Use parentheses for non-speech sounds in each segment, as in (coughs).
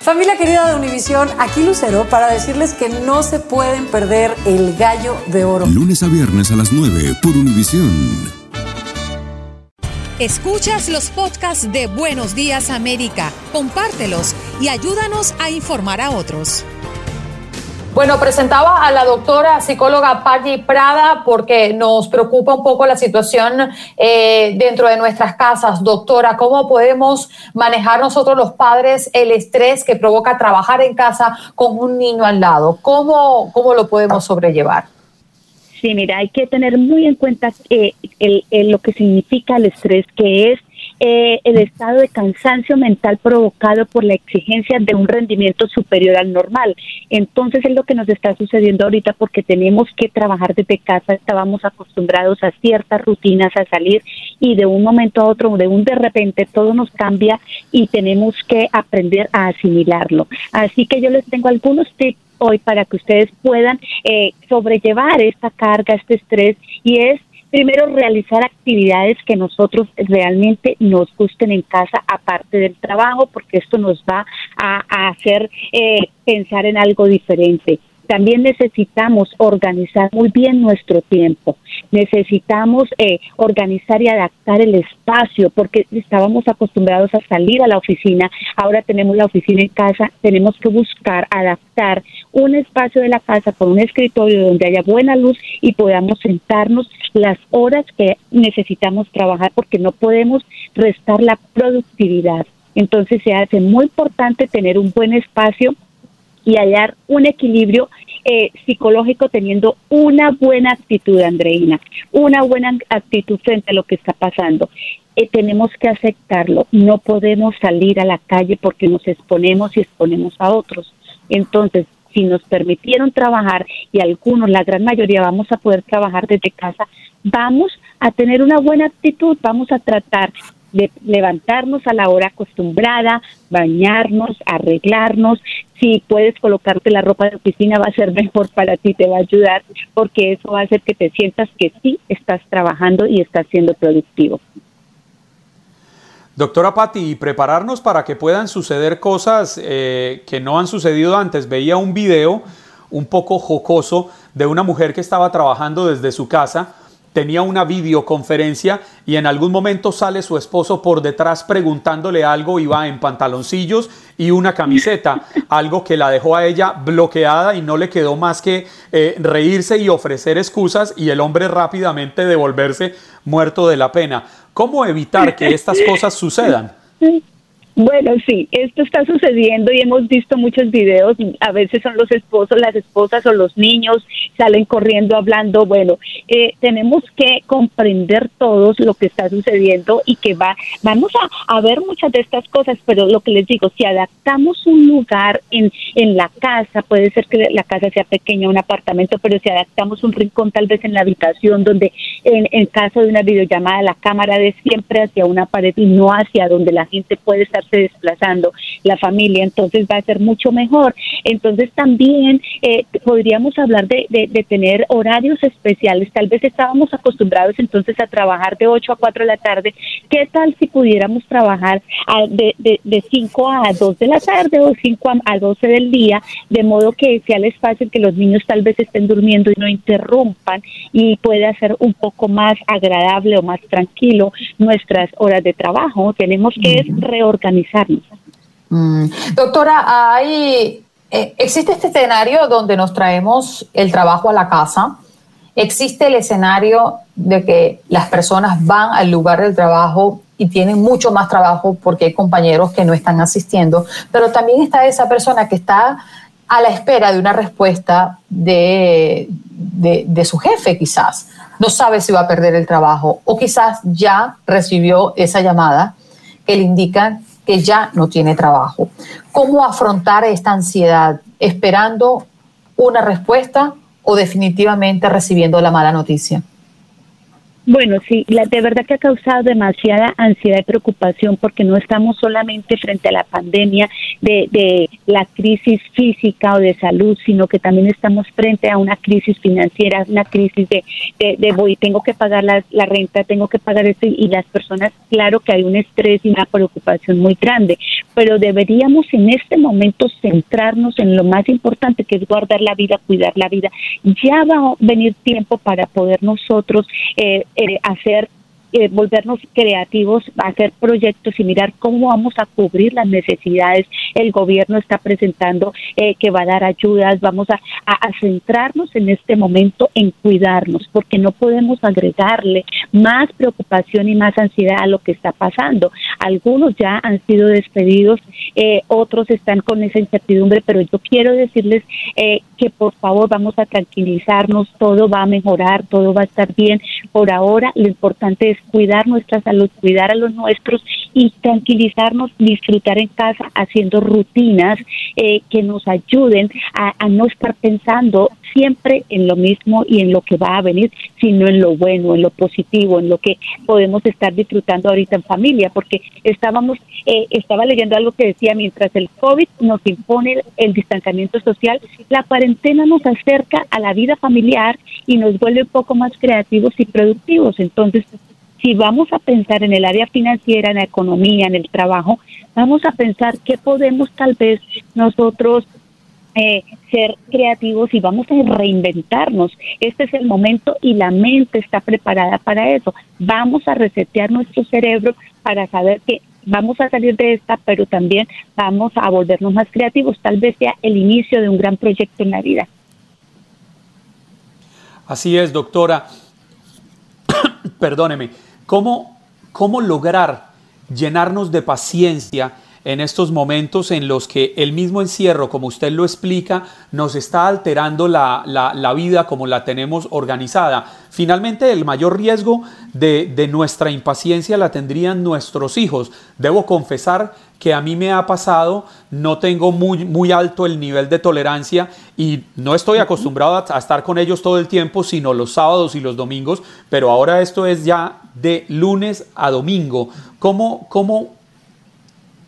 Familia querida de Univisión, aquí Lucero para decirles que no se pueden perder el gallo de oro. Lunes a viernes a las 9 por Univisión. Escuchas los podcasts de Buenos Días América, compártelos y ayúdanos a informar a otros. Bueno, presentaba a la doctora psicóloga Patti Prada porque nos preocupa un poco la situación eh, dentro de nuestras casas. Doctora, ¿cómo podemos manejar nosotros los padres el estrés que provoca trabajar en casa con un niño al lado? ¿Cómo, cómo lo podemos sobrellevar? Sí, mira, hay que tener muy en cuenta eh, lo que significa el estrés, que es eh, el estado de cansancio mental provocado por la exigencia de un rendimiento superior al normal. Entonces es lo que nos está sucediendo ahorita porque tenemos que trabajar desde casa, estábamos acostumbrados a ciertas rutinas, a salir y de un momento a otro, de un de repente todo nos cambia y tenemos que aprender a asimilarlo. Así que yo les tengo algunos tips hoy para que ustedes puedan eh, sobrellevar esta carga, este estrés y es primero realizar actividades que nosotros realmente nos gusten en casa aparte del trabajo porque esto nos va a, hacer eh, pensar en algo diferente también necesitamos organizar muy bien nuestro tiempo. Necesitamos eh, organizar y adaptar el espacio porque estábamos acostumbrados a salir a la oficina, ahora tenemos la oficina en casa, tenemos que buscar adaptar un espacio de la casa con un escritorio donde haya buena luz y podamos sentarnos las horas que necesitamos trabajar porque no podemos restar la productividad. Entonces se hace muy importante tener un buen espacio y hallar un equilibrio eh, psicológico teniendo una buena actitud, Andreina, una buena actitud frente a lo que está pasando. Eh, tenemos que aceptarlo, no podemos salir a la calle porque nos exponemos y exponemos a otros. Entonces, si nos permitieron trabajar y algunos, la gran mayoría, vamos a poder trabajar desde casa, vamos a tener una buena actitud, vamos a tratar de levantarnos a la hora acostumbrada, bañarnos, arreglarnos. Si puedes colocarte la ropa de oficina va a ser mejor para ti, te va a ayudar porque eso va a hacer que te sientas que sí estás trabajando y estás siendo productivo. Doctora Patti, y prepararnos para que puedan suceder cosas eh, que no han sucedido antes. Veía un video un poco jocoso de una mujer que estaba trabajando desde su casa tenía una videoconferencia y en algún momento sale su esposo por detrás preguntándole algo y va en pantaloncillos y una camiseta, algo que la dejó a ella bloqueada y no le quedó más que eh, reírse y ofrecer excusas y el hombre rápidamente devolverse muerto de la pena. ¿Cómo evitar que estas cosas sucedan? Bueno, sí, esto está sucediendo y hemos visto muchos videos, a veces son los esposos, las esposas o los niños salen corriendo hablando, bueno, eh, tenemos que comprender todos lo que está sucediendo y que va, vamos a, ver muchas de estas cosas, pero lo que les digo, si adaptamos un lugar en, en la casa, puede ser que la casa sea pequeña, un apartamento, pero si adaptamos un rincón tal vez en la habitación donde en, en caso de una videollamada la cámara de siempre hacia una pared y no hacia donde la gente puede estar desplazando la familia, entonces va a ser mucho mejor. Entonces también eh, podríamos hablar de, de, tener horarios especiales. Tal vez estábamos acostumbrados entonces a trabajar de 8 a 4 de la tarde. ¿Qué tal si pudiéramos trabajar de, de, de 5 a 2 de la tarde o 5 a, a 12 del día, de modo que sea el espacio que los niños tal vez estén durmiendo y no interrumpan y pueda ser un poco más agradable o más tranquilo nuestras horas de trabajo? Tenemos que reorganizar Mm. Doctora, hay, eh, existe este escenario donde nos traemos el trabajo a la casa. Existe el escenario de que las personas van al lugar del trabajo y tienen mucho más trabajo porque hay compañeros que no están asistiendo, pero también está esa persona que está a la espera de una respuesta de, de, su jefe quizás. No sabe si va a perder el trabajo o quizás ya recibió esa llamada que le indica que ya no tiene trabajo. ¿Cómo afrontar esta ansiedad esperando una respuesta o definitivamente recibiendo la mala noticia? Bueno, sí, la, de verdad que ha causado demasiada ansiedad y preocupación porque no estamos solamente frente a la pandemia de, de la crisis física o de salud, sino que también estamos frente a una crisis financiera, una crisis de, de, voy, tengo que pagar la, la, renta, tengo que pagar esto y las personas, claro que hay un estrés y una preocupación muy grande, pero deberíamos en este momento centrarnos en lo más importante que es guardar la vida, cuidar la vida. Ya va a venir tiempo para poder nosotros eh, eh, hacer eh, volvernos creativos, hacer proyectos y mirar cómo vamos a cubrir las necesidades. El gobierno está presentando eh, que va a dar ayudas, vamos a, centrarnos en este momento en cuidarnos, porque no podemos agregarle más preocupación y más ansiedad a lo que está pasando. Algunos ya han sido despedidos, eh, otros están con esa incertidumbre, pero yo quiero decirles que por favor vamos a tranquilizarnos, todo va a mejorar, todo va a estar bien. Por ahora lo importante es cuidar nuestra salud, cuidar a los nuestros y tranquilizarnos, disfrutar en casa haciendo rutinas eh, que nos ayuden a, no estar pensando siempre en lo mismo y en lo que va a venir, sino en lo bueno, en lo positivo, en lo que podemos estar disfrutando ahorita en familia, porque estábamos, eh, estaba leyendo algo que decía, mientras el COVID nos impone el distanciamiento social, la cuarentena nos acerca a la vida familiar y nos vuelve un poco más creativos y productivos. Entonces, si vamos a pensar en el área financiera, en la economía, en el trabajo, vamos a pensar qué podemos tal vez nosotros eh, ser creativos y vamos a reinventarnos. Este es el momento y la mente está preparada para eso. Vamos a resetear nuestro cerebro para saber que vamos a salir de esta, pero también vamos a volvernos más creativos. Tal vez sea el inicio de un gran proyecto en la vida. Así es, doctora. (coughs) Perdóneme. ¿Cómo, ¿Cómo lograr llenarnos de paciencia? En estos momentos en los que el mismo encierro, como usted lo explica, nos está alterando la, la, vida como la tenemos organizada. Finalmente, el mayor riesgo de, de, nuestra impaciencia la tendrían nuestros hijos. Debo confesar que a mí me ha pasado, no tengo muy, muy alto el nivel de tolerancia y no estoy acostumbrado a, a estar con ellos todo el tiempo, sino los sábados y los domingos, pero ahora esto es ya de lunes a domingo. ¿Cómo, cómo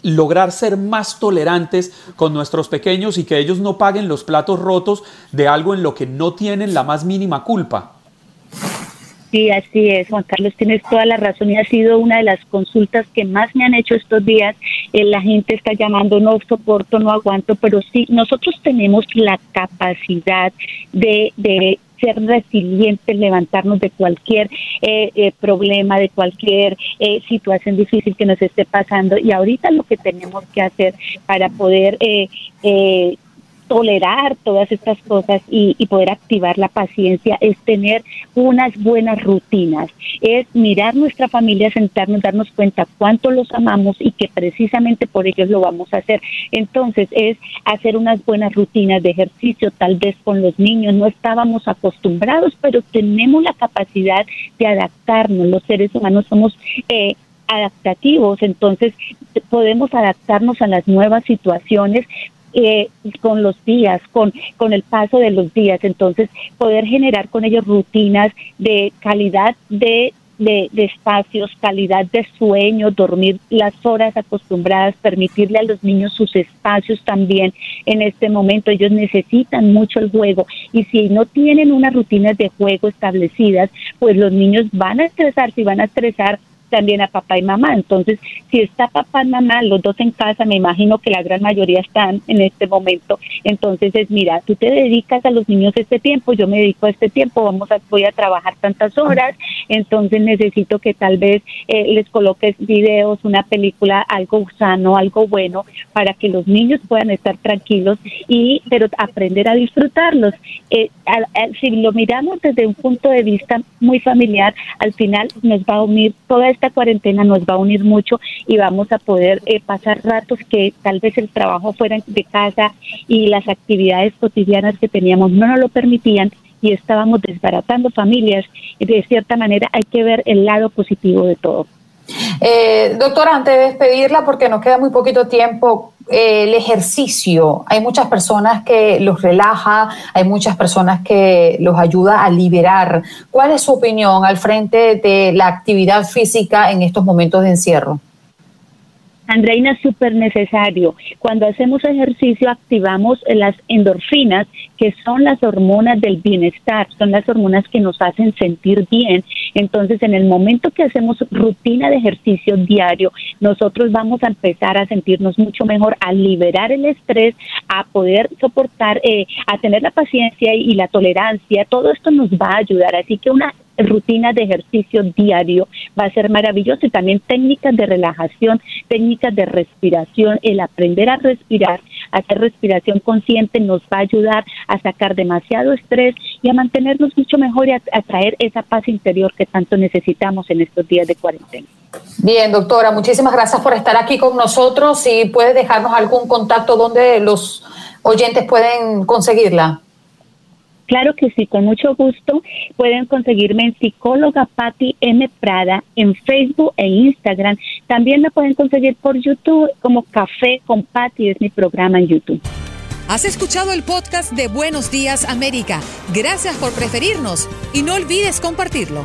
lograr ser más tolerantes con nuestros pequeños y que ellos no paguen los platos rotos de algo en lo que no tienen la más mínima culpa. Sí, así es, Juan Carlos, tienes toda la razón y ha sido una de las consultas que más me han hecho estos días. Eh, la gente está llamando, no soporto, no aguanto, pero sí, nosotros tenemos la capacidad de, de ser resilientes, levantarnos de cualquier eh, eh, problema, de cualquier eh, situación difícil que nos esté pasando. Y ahorita lo que tenemos que hacer para poder tolerar todas estas cosas y, poder activar la paciencia es tener unas buenas rutinas, es mirar nuestra familia, sentarnos, darnos cuenta cuánto los amamos y que precisamente por ellos lo vamos a hacer. Entonces es hacer unas buenas rutinas de ejercicio, tal vez con los niños, no estábamos acostumbrados, pero tenemos la capacidad de adaptarnos, los seres humanos somos... Eh, adaptativos, entonces podemos adaptarnos a las nuevas situaciones, eh, con los días, con, con el paso de los días. Entonces, poder generar con ellos rutinas de calidad de, de, espacios, calidad de sueño, dormir las horas acostumbradas, permitirle a los niños sus espacios también en este momento. Ellos necesitan mucho el juego y si no tienen unas rutinas de juego establecidas, pues los niños van a estresarse y van a estresar también a papá y mamá. Entonces, si está papá y mamá, los dos en casa, me imagino que la gran mayoría están en este momento. Entonces es, mira, tú te dedicas a los niños este tiempo, yo me dedico a este tiempo, vamos a, voy a trabajar tantas horas, entonces necesito que tal vez eh, les coloques videos, una película, algo sano, algo bueno, para que los niños puedan estar tranquilos y, pero aprender a disfrutarlos. Eh, si lo miramos desde un punto de vista muy familiar, al final nos va a unir, toda esta cuarentena nos va a unir mucho y vamos a poder eh, pasar ratos que tal vez el trabajo fuera de casa y las actividades cotidianas que teníamos no nos lo permitían y estábamos desbaratando familias. De cierta manera hay que ver el lado positivo de todo. Eh, doctora, antes de despedirla, porque nos queda muy poquito tiempo, el ejercicio, hay muchas personas que los relaja, hay muchas personas que los ayuda a liberar. ¿Cuál es su opinión al frente de la actividad física en estos momentos de encierro? Andreina, es súper necesario. Cuando hacemos ejercicio activamos las endorfinas, que son las hormonas del bienestar, son las hormonas que nos hacen sentir bien. Entonces, en el momento que hacemos rutina de ejercicio diario, nosotros vamos a empezar a sentirnos mucho mejor, a liberar el estrés, a poder soportar, eh, a tener la paciencia y la tolerancia. Todo esto nos va a ayudar. Así que una rutina de ejercicio diario va a ser maravilloso y también técnicas de relajación, técnicas de respiración, el aprender a respirar, hacer respiración consciente nos va a ayudar a sacar demasiado estrés y a mantenernos mucho mejor y a, traer esa paz interior que tanto necesitamos en estos días de cuarentena. Bien, doctora, muchísimas gracias por estar aquí con nosotros. Si puede dejarnos algún contacto donde los oyentes pueden conseguirla. Claro que sí, con mucho gusto. Pueden conseguirme en psicóloga Patti M. Prada en Facebook e Instagram. También me pueden conseguir por YouTube como Café con Patti, es mi programa en YouTube. Has escuchado el podcast de Buenos Días América. Gracias por preferirnos y no olvides compartirlo.